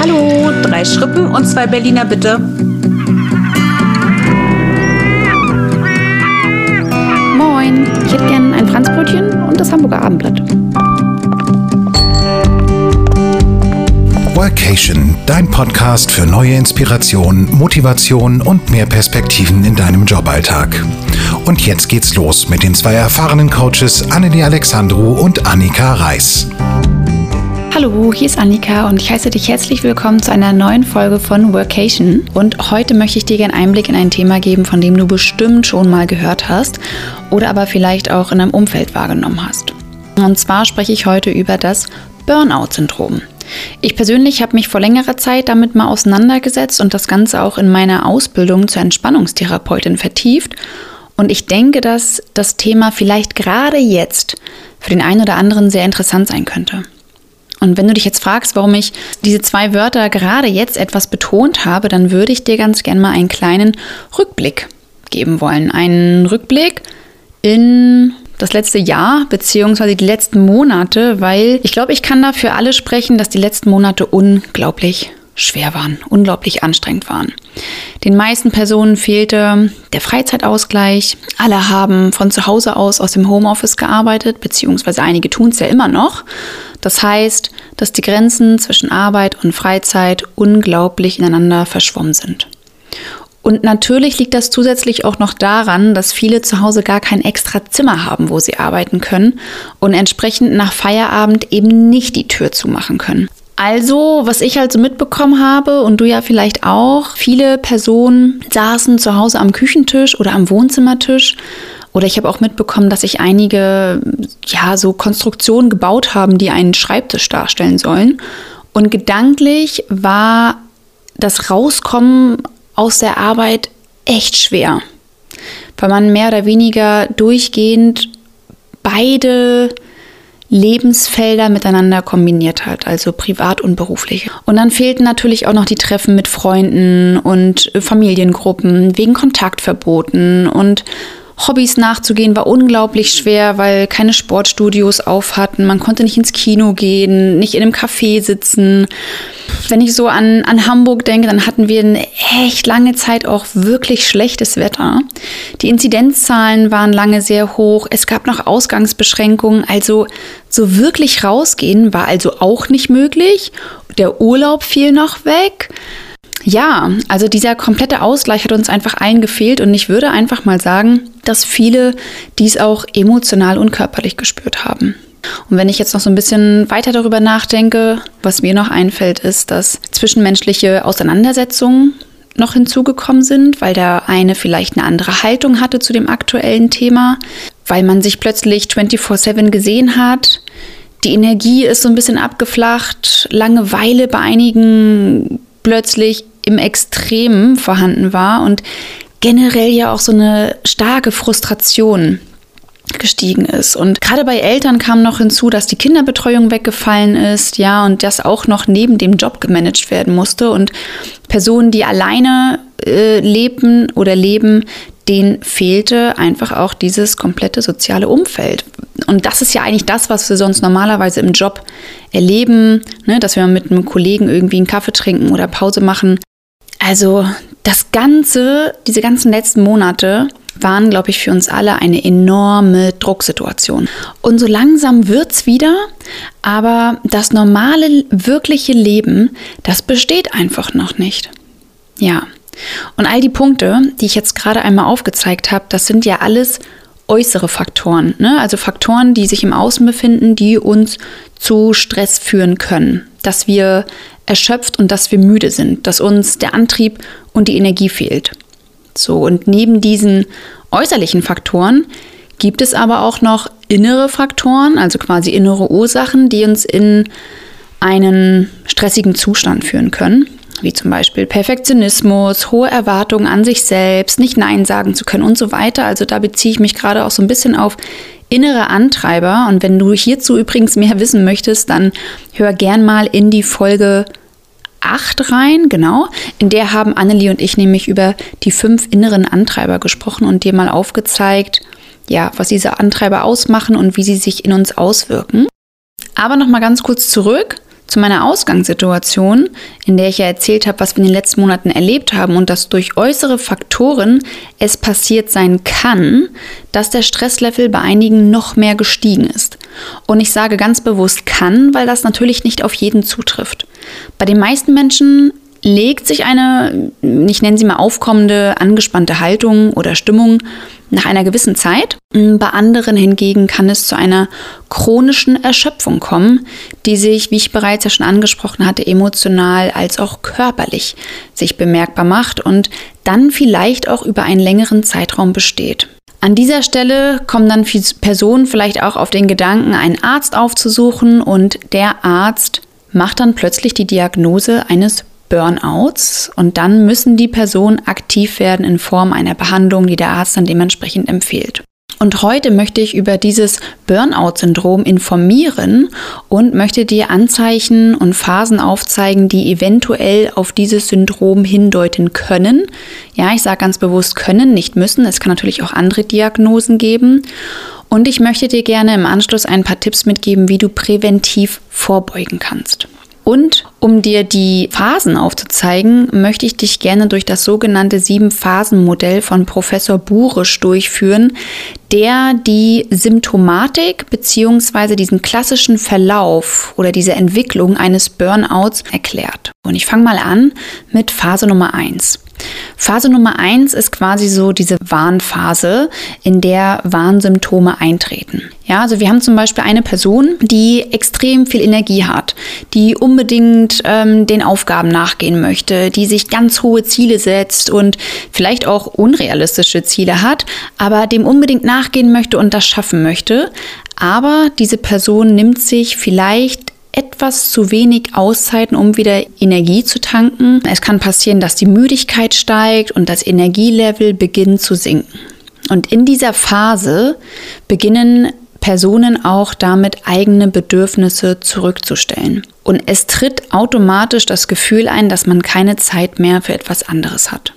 Hallo, drei Schrippen und zwei Berliner bitte. Moin, ich hätte gern ein Franzbrötchen und das Hamburger Abendblatt. Workation, dein Podcast für neue Inspiration, Motivation und mehr Perspektiven in deinem Joballtag. Und jetzt geht's los mit den zwei erfahrenen Coaches Annelie Alexandru und Annika Reis. Hallo, hier ist Annika und ich heiße dich herzlich willkommen zu einer neuen Folge von Workation. Und heute möchte ich dir gerne Einblick in ein Thema geben, von dem du bestimmt schon mal gehört hast oder aber vielleicht auch in deinem Umfeld wahrgenommen hast. Und zwar spreche ich heute über das Burnout-Syndrom. Ich persönlich habe mich vor längerer Zeit damit mal auseinandergesetzt und das Ganze auch in meiner Ausbildung zur Entspannungstherapeutin vertieft. Und ich denke, dass das Thema vielleicht gerade jetzt für den einen oder anderen sehr interessant sein könnte. Und wenn du dich jetzt fragst, warum ich diese zwei Wörter gerade jetzt etwas betont habe, dann würde ich dir ganz gerne mal einen kleinen Rückblick geben wollen. Einen Rückblick in das letzte Jahr beziehungsweise die letzten Monate, weil ich glaube, ich kann da für alle sprechen, dass die letzten Monate unglaublich schwer waren, unglaublich anstrengend waren. Den meisten Personen fehlte der Freizeitausgleich. Alle haben von zu Hause aus aus dem Homeoffice gearbeitet, beziehungsweise einige tun es ja immer noch. Das heißt, dass die Grenzen zwischen Arbeit und Freizeit unglaublich ineinander verschwommen sind. Und natürlich liegt das zusätzlich auch noch daran, dass viele zu Hause gar kein extra Zimmer haben, wo sie arbeiten können und entsprechend nach Feierabend eben nicht die Tür zumachen können. Also, was ich also mitbekommen habe und du ja vielleicht auch, viele Personen saßen zu Hause am Küchentisch oder am Wohnzimmertisch. Oder ich habe auch mitbekommen, dass sich einige ja so Konstruktionen gebaut haben, die einen Schreibtisch darstellen sollen. Und gedanklich war das Rauskommen aus der Arbeit echt schwer, weil man mehr oder weniger durchgehend beide Lebensfelder miteinander kombiniert hat, also privat und beruflich. Und dann fehlten natürlich auch noch die Treffen mit Freunden und Familiengruppen wegen Kontaktverboten und Hobbys nachzugehen war unglaublich schwer, weil keine Sportstudios auf hatten. Man konnte nicht ins Kino gehen, nicht in einem Café sitzen. Wenn ich so an, an Hamburg denke, dann hatten wir eine echt lange Zeit auch wirklich schlechtes Wetter. Die Inzidenzzahlen waren lange sehr hoch. Es gab noch Ausgangsbeschränkungen. Also so wirklich rausgehen war also auch nicht möglich. Der Urlaub fiel noch weg. Ja, also dieser komplette Ausgleich hat uns einfach allen gefehlt und ich würde einfach mal sagen, dass viele dies auch emotional und körperlich gespürt haben. Und wenn ich jetzt noch so ein bisschen weiter darüber nachdenke, was mir noch einfällt, ist, dass zwischenmenschliche Auseinandersetzungen noch hinzugekommen sind, weil der eine vielleicht eine andere Haltung hatte zu dem aktuellen Thema, weil man sich plötzlich 24/7 gesehen hat. Die Energie ist so ein bisschen abgeflacht, Langeweile bei einigen plötzlich im Extremen vorhanden war und generell ja auch so eine starke Frustration gestiegen ist. Und gerade bei Eltern kam noch hinzu, dass die Kinderbetreuung weggefallen ist, ja, und das auch noch neben dem Job gemanagt werden musste. Und Personen, die alleine äh, lebten oder leben, denen fehlte einfach auch dieses komplette soziale Umfeld. Und das ist ja eigentlich das, was wir sonst normalerweise im Job erleben, ne? dass wir mit einem Kollegen irgendwie einen Kaffee trinken oder Pause machen. Also das Ganze, diese ganzen letzten Monate waren, glaube ich, für uns alle eine enorme Drucksituation. Und so langsam wird es wieder, aber das normale, wirkliche Leben, das besteht einfach noch nicht. Ja. Und all die Punkte, die ich jetzt gerade einmal aufgezeigt habe, das sind ja alles äußere Faktoren. Ne? Also Faktoren, die sich im Außen befinden, die uns zu Stress führen können. Dass wir erschöpft und dass wir müde sind, dass uns der Antrieb und die Energie fehlt. So, und neben diesen äußerlichen Faktoren gibt es aber auch noch innere Faktoren, also quasi innere Ursachen, die uns in einen stressigen Zustand führen können, wie zum Beispiel Perfektionismus, hohe Erwartungen an sich selbst, nicht Nein sagen zu können und so weiter. Also da beziehe ich mich gerade auch so ein bisschen auf innere Antreiber. Und wenn du hierzu übrigens mehr wissen möchtest, dann hör gern mal in die Folge 8 rein, genau. In der haben Annelie und ich nämlich über die fünf inneren Antreiber gesprochen und dir mal aufgezeigt, ja, was diese Antreiber ausmachen und wie sie sich in uns auswirken. Aber noch mal ganz kurz zurück zu meiner Ausgangssituation, in der ich ja erzählt habe, was wir in den letzten Monaten erlebt haben und dass durch äußere Faktoren es passiert sein kann, dass der Stresslevel bei einigen noch mehr gestiegen ist. Und ich sage ganz bewusst kann, weil das natürlich nicht auf jeden zutrifft. Bei den meisten Menschen legt sich eine, ich nenne sie mal aufkommende, angespannte Haltung oder Stimmung nach einer gewissen Zeit. Bei anderen hingegen kann es zu einer chronischen Erschöpfung kommen, die sich, wie ich bereits ja schon angesprochen hatte, emotional als auch körperlich sich bemerkbar macht und dann vielleicht auch über einen längeren Zeitraum besteht. An dieser Stelle kommen dann Personen vielleicht auch auf den Gedanken, einen Arzt aufzusuchen und der Arzt macht dann plötzlich die Diagnose eines Burnouts und dann müssen die Personen aktiv werden in Form einer Behandlung, die der Arzt dann dementsprechend empfiehlt. Und heute möchte ich über dieses Burnout-Syndrom informieren und möchte dir Anzeichen und Phasen aufzeigen, die eventuell auf dieses Syndrom hindeuten können. Ja, ich sage ganz bewusst können, nicht müssen. Es kann natürlich auch andere Diagnosen geben. Und ich möchte dir gerne im Anschluss ein paar Tipps mitgeben, wie du präventiv vorbeugen kannst. Und um dir die Phasen aufzuzeigen, möchte ich dich gerne durch das sogenannte Sieben-Phasen-Modell von Professor Burisch durchführen, der die Symptomatik bzw. diesen klassischen Verlauf oder diese Entwicklung eines Burnouts erklärt. Und ich fange mal an mit Phase Nummer 1. Phase Nummer eins ist quasi so diese Warnphase, in der Warnsymptome eintreten. Ja, also wir haben zum Beispiel eine Person, die extrem viel Energie hat, die unbedingt ähm, den Aufgaben nachgehen möchte, die sich ganz hohe Ziele setzt und vielleicht auch unrealistische Ziele hat, aber dem unbedingt nachgehen möchte und das schaffen möchte. Aber diese Person nimmt sich vielleicht etwas zu wenig Auszeiten, um wieder Energie zu tanken. Es kann passieren, dass die Müdigkeit steigt und das Energielevel beginnt zu sinken. Und in dieser Phase beginnen Personen auch damit eigene Bedürfnisse zurückzustellen. Und es tritt automatisch das Gefühl ein, dass man keine Zeit mehr für etwas anderes hat.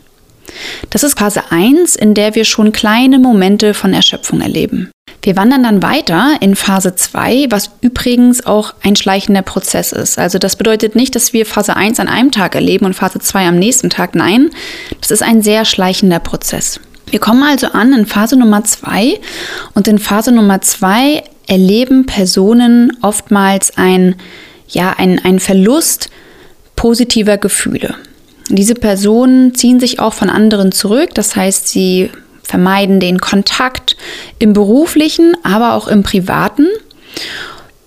Das ist Phase 1, in der wir schon kleine Momente von Erschöpfung erleben. Wir wandern dann weiter in Phase 2, was übrigens auch ein schleichender Prozess ist. Also das bedeutet nicht, dass wir Phase 1 an einem Tag erleben und Phase 2 am nächsten Tag. Nein, das ist ein sehr schleichender Prozess. Wir kommen also an in Phase Nummer 2 und in Phase Nummer 2 erleben Personen oftmals ein, ja, ein, ein Verlust positiver Gefühle. Diese Personen ziehen sich auch von anderen zurück, das heißt, sie vermeiden den Kontakt im beruflichen, aber auch im privaten.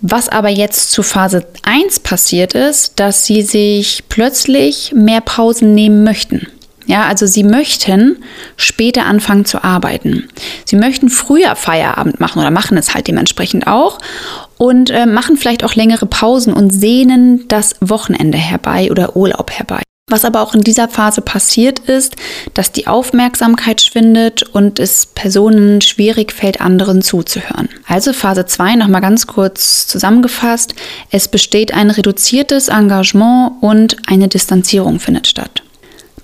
Was aber jetzt zu Phase 1 passiert ist, dass sie sich plötzlich mehr Pausen nehmen möchten. Ja, also sie möchten später anfangen zu arbeiten. Sie möchten früher Feierabend machen oder machen es halt dementsprechend auch und äh, machen vielleicht auch längere Pausen und sehnen das Wochenende herbei oder Urlaub herbei. Was aber auch in dieser Phase passiert ist, dass die Aufmerksamkeit schwindet und es Personen schwierig fällt, anderen zuzuhören. Also Phase 2 nochmal ganz kurz zusammengefasst. Es besteht ein reduziertes Engagement und eine Distanzierung findet statt.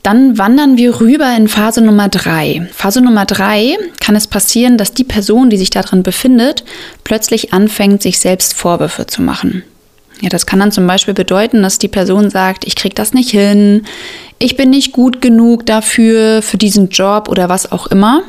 Dann wandern wir rüber in Phase Nummer 3. Phase Nummer 3 kann es passieren, dass die Person, die sich darin befindet, plötzlich anfängt, sich selbst Vorwürfe zu machen. Ja, das kann dann zum Beispiel bedeuten, dass die Person sagt, ich kriege das nicht hin, ich bin nicht gut genug dafür, für diesen Job oder was auch immer.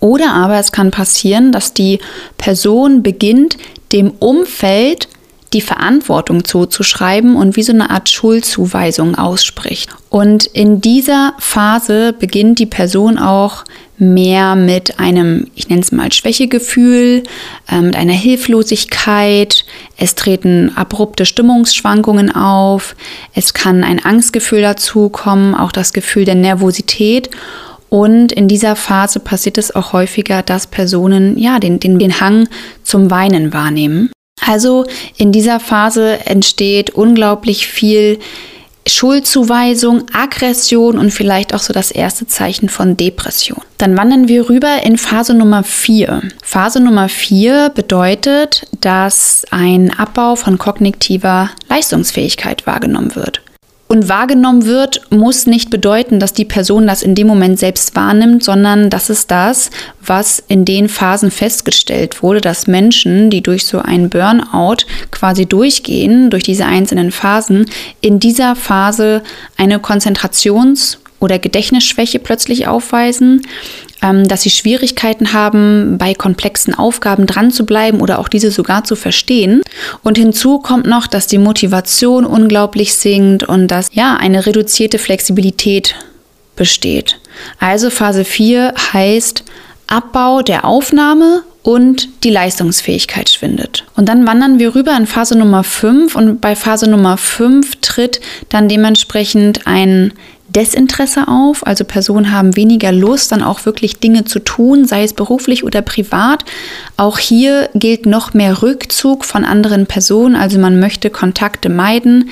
Oder aber es kann passieren, dass die Person beginnt, dem Umfeld die Verantwortung zuzuschreiben und wie so eine Art Schuldzuweisung ausspricht. Und in dieser Phase beginnt die Person auch mehr mit einem, ich nenne es mal Schwächegefühl, äh, mit einer Hilflosigkeit. Es treten abrupte Stimmungsschwankungen auf. Es kann ein Angstgefühl dazu kommen, auch das Gefühl der Nervosität. Und in dieser Phase passiert es auch häufiger, dass Personen ja den, den, den Hang zum Weinen wahrnehmen. Also in dieser Phase entsteht unglaublich viel Schuldzuweisung, Aggression und vielleicht auch so das erste Zeichen von Depression. Dann wandern wir rüber in Phase Nummer 4. Phase Nummer 4 bedeutet, dass ein Abbau von kognitiver Leistungsfähigkeit wahrgenommen wird. Und wahrgenommen wird, muss nicht bedeuten, dass die Person das in dem Moment selbst wahrnimmt, sondern das ist das, was in den Phasen festgestellt wurde, dass Menschen, die durch so einen Burnout quasi durchgehen, durch diese einzelnen Phasen, in dieser Phase eine Konzentrations- oder Gedächtnisschwäche plötzlich aufweisen, dass sie Schwierigkeiten haben, bei komplexen Aufgaben dran zu bleiben oder auch diese sogar zu verstehen. Und hinzu kommt noch, dass die Motivation unglaublich sinkt und dass ja eine reduzierte Flexibilität besteht. Also Phase 4 heißt Abbau der Aufnahme und die Leistungsfähigkeit schwindet. Und dann wandern wir rüber in Phase Nummer 5 und bei Phase Nummer 5 tritt dann dementsprechend ein Desinteresse auf. Also Personen haben weniger Lust, dann auch wirklich Dinge zu tun, sei es beruflich oder privat. Auch hier gilt noch mehr Rückzug von anderen Personen. Also man möchte Kontakte meiden.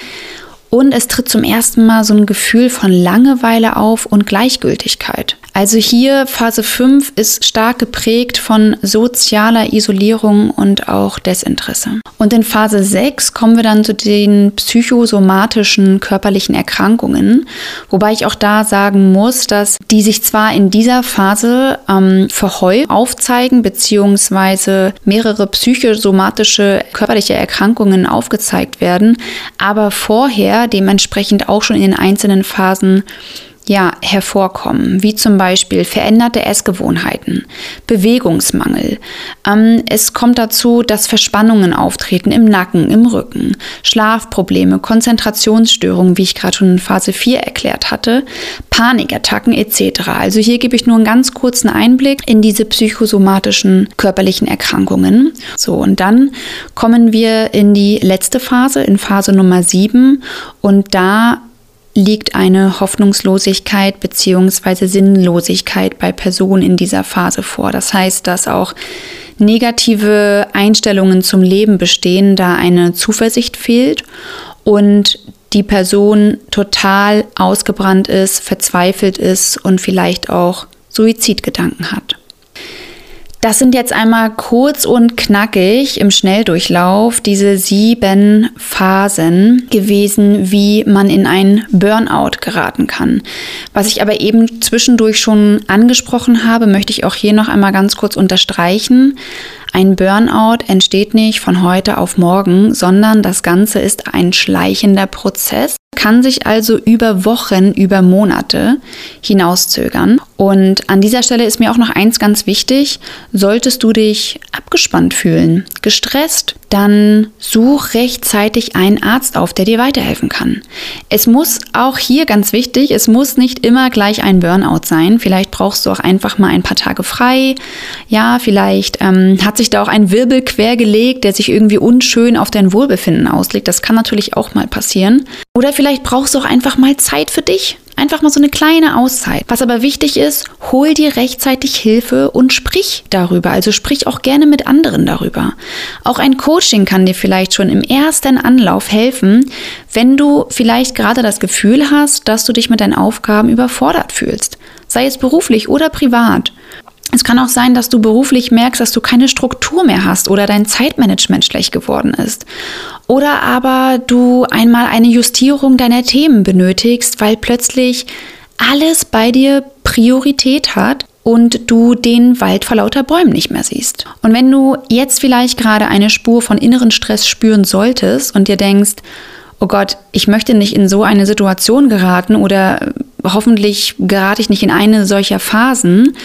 Und es tritt zum ersten Mal so ein Gefühl von Langeweile auf und Gleichgültigkeit. Also hier Phase 5 ist stark geprägt von sozialer Isolierung und auch Desinteresse. Und in Phase 6 kommen wir dann zu den psychosomatischen körperlichen Erkrankungen, wobei ich auch da sagen muss, dass die sich zwar in dieser Phase ähm, verhäuft aufzeigen, beziehungsweise mehrere psychosomatische körperliche Erkrankungen aufgezeigt werden, aber vorher dementsprechend auch schon in den einzelnen Phasen ja, hervorkommen, wie zum Beispiel veränderte Essgewohnheiten, Bewegungsmangel. Ähm, es kommt dazu, dass Verspannungen auftreten im Nacken, im Rücken, Schlafprobleme, Konzentrationsstörungen, wie ich gerade schon in Phase 4 erklärt hatte, Panikattacken etc. Also hier gebe ich nur einen ganz kurzen Einblick in diese psychosomatischen körperlichen Erkrankungen. So, und dann kommen wir in die letzte Phase, in Phase Nummer 7 und da liegt eine Hoffnungslosigkeit bzw. Sinnlosigkeit bei Personen in dieser Phase vor. Das heißt, dass auch negative Einstellungen zum Leben bestehen, da eine Zuversicht fehlt und die Person total ausgebrannt ist, verzweifelt ist und vielleicht auch Suizidgedanken hat. Das sind jetzt einmal kurz und knackig im Schnelldurchlauf diese sieben Phasen gewesen, wie man in ein Burnout geraten kann. Was ich aber eben zwischendurch schon angesprochen habe, möchte ich auch hier noch einmal ganz kurz unterstreichen. Ein Burnout entsteht nicht von heute auf morgen, sondern das Ganze ist ein schleichender Prozess kann sich also über Wochen, über Monate hinauszögern. Und an dieser Stelle ist mir auch noch eins ganz wichtig. Solltest du dich abgespannt fühlen, gestresst, dann such rechtzeitig einen Arzt auf, der dir weiterhelfen kann. Es muss auch hier ganz wichtig, es muss nicht immer gleich ein Burnout sein. Vielleicht brauchst du auch einfach mal ein paar Tage frei. Ja, vielleicht ähm, hat sich da auch ein Wirbel quergelegt, der sich irgendwie unschön auf dein Wohlbefinden auslegt. Das kann natürlich auch mal passieren. Oder vielleicht brauchst du auch einfach mal Zeit für dich. Einfach mal so eine kleine Auszeit. Was aber wichtig ist, hol dir rechtzeitig Hilfe und sprich darüber. Also sprich auch gerne mit anderen darüber. Auch ein Coaching kann dir vielleicht schon im ersten Anlauf helfen, wenn du vielleicht gerade das Gefühl hast, dass du dich mit deinen Aufgaben überfordert fühlst. Sei es beruflich oder privat. Es kann auch sein, dass du beruflich merkst, dass du keine Struktur mehr hast oder dein Zeitmanagement schlecht geworden ist. Oder aber du einmal eine Justierung deiner Themen benötigst, weil plötzlich alles bei dir Priorität hat und du den Wald vor lauter Bäumen nicht mehr siehst. Und wenn du jetzt vielleicht gerade eine Spur von inneren Stress spüren solltest und dir denkst, oh Gott, ich möchte nicht in so eine Situation geraten oder hoffentlich gerate ich nicht in eine solcher Phasen.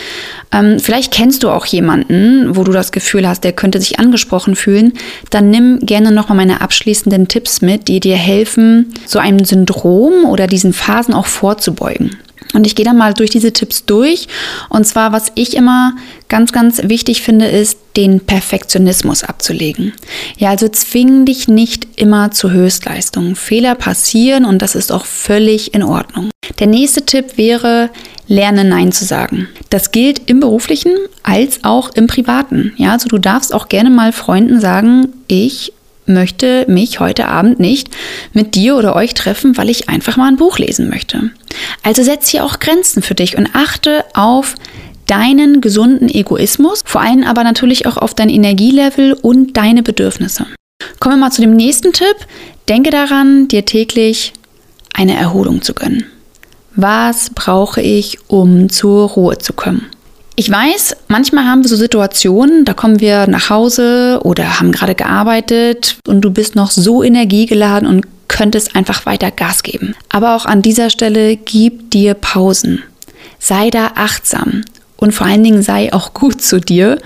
Ähm, vielleicht kennst du auch jemanden, wo du das Gefühl hast, der könnte sich angesprochen fühlen. Dann nimm gerne nochmal meine abschließenden Tipps mit, die dir helfen, so einem Syndrom oder diesen Phasen auch vorzubeugen. Und ich gehe dann mal durch diese Tipps durch. Und zwar, was ich immer ganz, ganz wichtig finde, ist, den Perfektionismus abzulegen. Ja, also zwing dich nicht immer zu Höchstleistungen. Fehler passieren und das ist auch völlig in Ordnung. Der nächste Tipp wäre, lerne Nein zu sagen. Das gilt im beruflichen als auch im privaten. Ja, also du darfst auch gerne mal Freunden sagen, ich möchte mich heute Abend nicht mit dir oder euch treffen, weil ich einfach mal ein Buch lesen möchte. Also setz hier auch Grenzen für dich und achte auf deinen gesunden Egoismus, vor allem aber natürlich auch auf dein Energielevel und deine Bedürfnisse. Kommen wir mal zu dem nächsten Tipp. Denke daran, dir täglich eine Erholung zu gönnen. Was brauche ich, um zur Ruhe zu kommen? Ich weiß, manchmal haben wir so Situationen, da kommen wir nach Hause oder haben gerade gearbeitet und du bist noch so energiegeladen und könntest einfach weiter Gas geben. Aber auch an dieser Stelle gib dir Pausen. Sei da achtsam und vor allen Dingen sei auch gut zu dir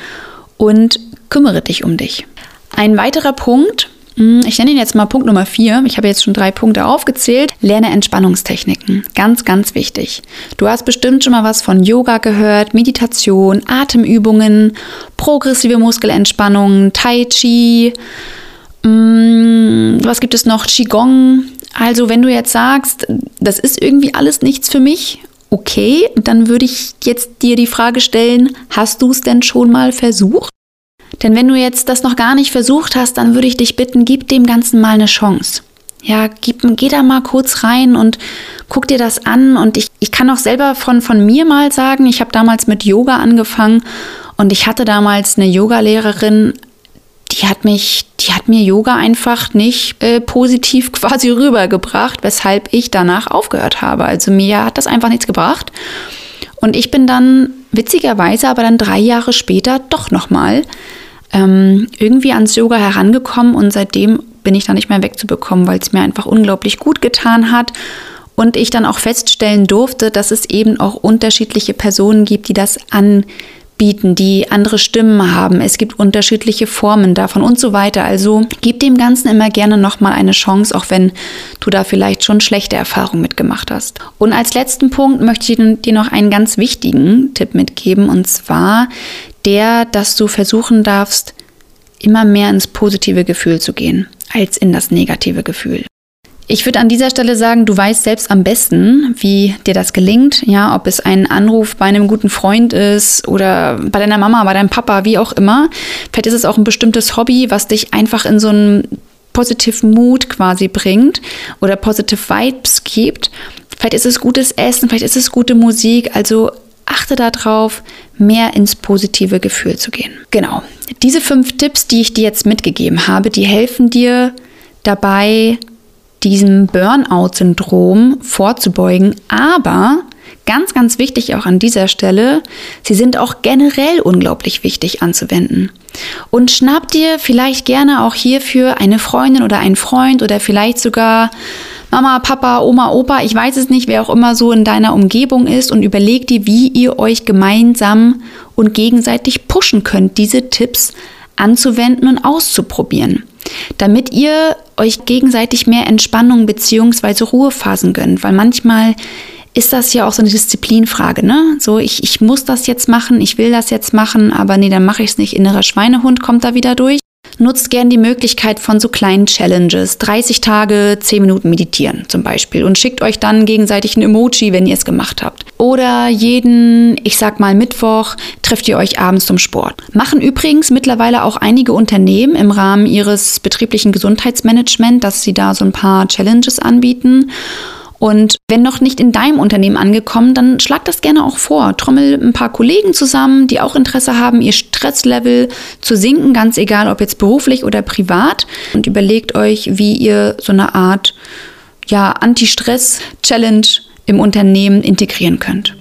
und kümmere dich um dich. Ein weiterer Punkt, ich nenne ihn jetzt mal Punkt Nummer vier. Ich habe jetzt schon drei Punkte aufgezählt. Lerne Entspannungstechniken. Ganz, ganz wichtig. Du hast bestimmt schon mal was von Yoga gehört, Meditation, Atemübungen, progressive Muskelentspannung, Tai Chi. Hm, was gibt es noch? Qigong. Also, wenn du jetzt sagst, das ist irgendwie alles nichts für mich, okay, dann würde ich jetzt dir die Frage stellen, hast du es denn schon mal versucht? Denn wenn du jetzt das noch gar nicht versucht hast, dann würde ich dich bitten, gib dem Ganzen mal eine Chance. Ja, gib, geh da mal kurz rein und guck dir das an. Und ich, ich kann auch selber von, von mir mal sagen, ich habe damals mit Yoga angefangen und ich hatte damals eine Yogalehrerin, die hat mich, die hat mir Yoga einfach nicht äh, positiv quasi rübergebracht, weshalb ich danach aufgehört habe. Also mir hat das einfach nichts gebracht. Und ich bin dann witzigerweise aber dann drei Jahre später doch nochmal ähm, irgendwie ans Yoga herangekommen und seitdem bin ich da nicht mehr wegzubekommen, weil es mir einfach unglaublich gut getan hat. Und ich dann auch feststellen durfte, dass es eben auch unterschiedliche Personen gibt, die das anbieten, die andere Stimmen haben. Es gibt unterschiedliche Formen davon und so weiter. Also gib dem Ganzen immer gerne nochmal eine Chance, auch wenn du da vielleicht schon schlechte Erfahrungen mitgemacht hast. Und als letzten Punkt möchte ich dir noch einen ganz wichtigen Tipp mitgeben und zwar der, dass du versuchen darfst, immer mehr ins positive Gefühl zu gehen, als in das negative Gefühl. Ich würde an dieser Stelle sagen, du weißt selbst am besten, wie dir das gelingt. Ja, ob es ein Anruf bei einem guten Freund ist oder bei deiner Mama, bei deinem Papa, wie auch immer. Vielleicht ist es auch ein bestimmtes Hobby, was dich einfach in so einen Positive Mood quasi bringt oder Positive Vibes gibt. Vielleicht ist es gutes Essen, vielleicht ist es gute Musik. Also achte darauf, mehr ins positive Gefühl zu gehen. Genau. Diese fünf Tipps, die ich dir jetzt mitgegeben habe, die helfen dir dabei, diesem Burnout-Syndrom vorzubeugen. Aber ganz, ganz wichtig auch an dieser Stelle, sie sind auch generell unglaublich wichtig anzuwenden. Und schnapp dir vielleicht gerne auch hierfür eine Freundin oder einen Freund oder vielleicht sogar Mama, Papa, Oma, Opa, ich weiß es nicht, wer auch immer so in deiner Umgebung ist und überleg dir, wie ihr euch gemeinsam und gegenseitig pushen könnt, diese Tipps anzuwenden und auszuprobieren, damit ihr euch gegenseitig mehr Entspannung bzw. Ruhephasen gönnt, weil manchmal ist das ja auch so eine Disziplinfrage, ne? So, ich, ich muss das jetzt machen, ich will das jetzt machen, aber nee, dann mache ich es nicht. Innerer Schweinehund kommt da wieder durch. Nutzt gern die Möglichkeit von so kleinen Challenges. 30 Tage, 10 Minuten meditieren zum Beispiel und schickt euch dann gegenseitig ein Emoji, wenn ihr es gemacht habt. Oder jeden, ich sag mal Mittwoch, trefft ihr euch abends zum Sport. Machen übrigens mittlerweile auch einige Unternehmen im Rahmen ihres betrieblichen Gesundheitsmanagements, dass sie da so ein paar Challenges anbieten. Und wenn noch nicht in deinem Unternehmen angekommen, dann schlag das gerne auch vor. Trommel ein paar Kollegen zusammen, die auch Interesse haben, ihr Stresslevel zu sinken, ganz egal ob jetzt beruflich oder privat. Und überlegt euch, wie ihr so eine Art ja, Anti-Stress-Challenge im Unternehmen integrieren könnt.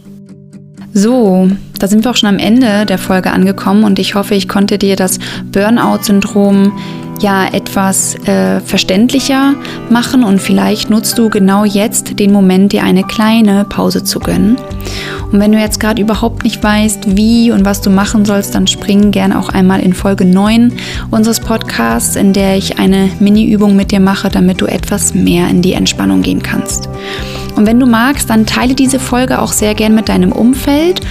So, da sind wir auch schon am Ende der Folge angekommen und ich hoffe, ich konnte dir das Burnout-Syndrom ja etwas äh, verständlicher machen und vielleicht nutzt du genau jetzt den Moment, dir eine kleine Pause zu gönnen. Und wenn du jetzt gerade überhaupt nicht weißt, wie und was du machen sollst, dann spring gerne auch einmal in Folge 9 unseres Podcasts, in der ich eine Mini-Übung mit dir mache, damit du etwas mehr in die Entspannung gehen kannst. Und wenn du magst, dann teile diese Folge auch sehr gern mit deinem Umfeld.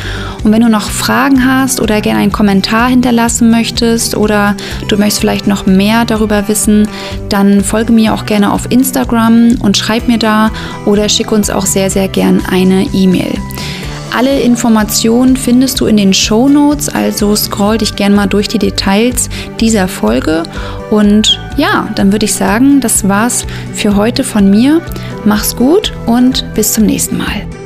Und wenn du noch Fragen hast oder gerne einen Kommentar hinterlassen möchtest oder du möchtest vielleicht noch mehr darüber wissen, dann folge mir auch gerne auf Instagram und schreib mir da oder schick uns auch sehr, sehr gern eine E-Mail. Alle Informationen findest du in den Show Notes, also scroll dich gerne mal durch die Details dieser Folge. Und ja, dann würde ich sagen, das war's für heute von mir. Mach's gut und bis zum nächsten Mal.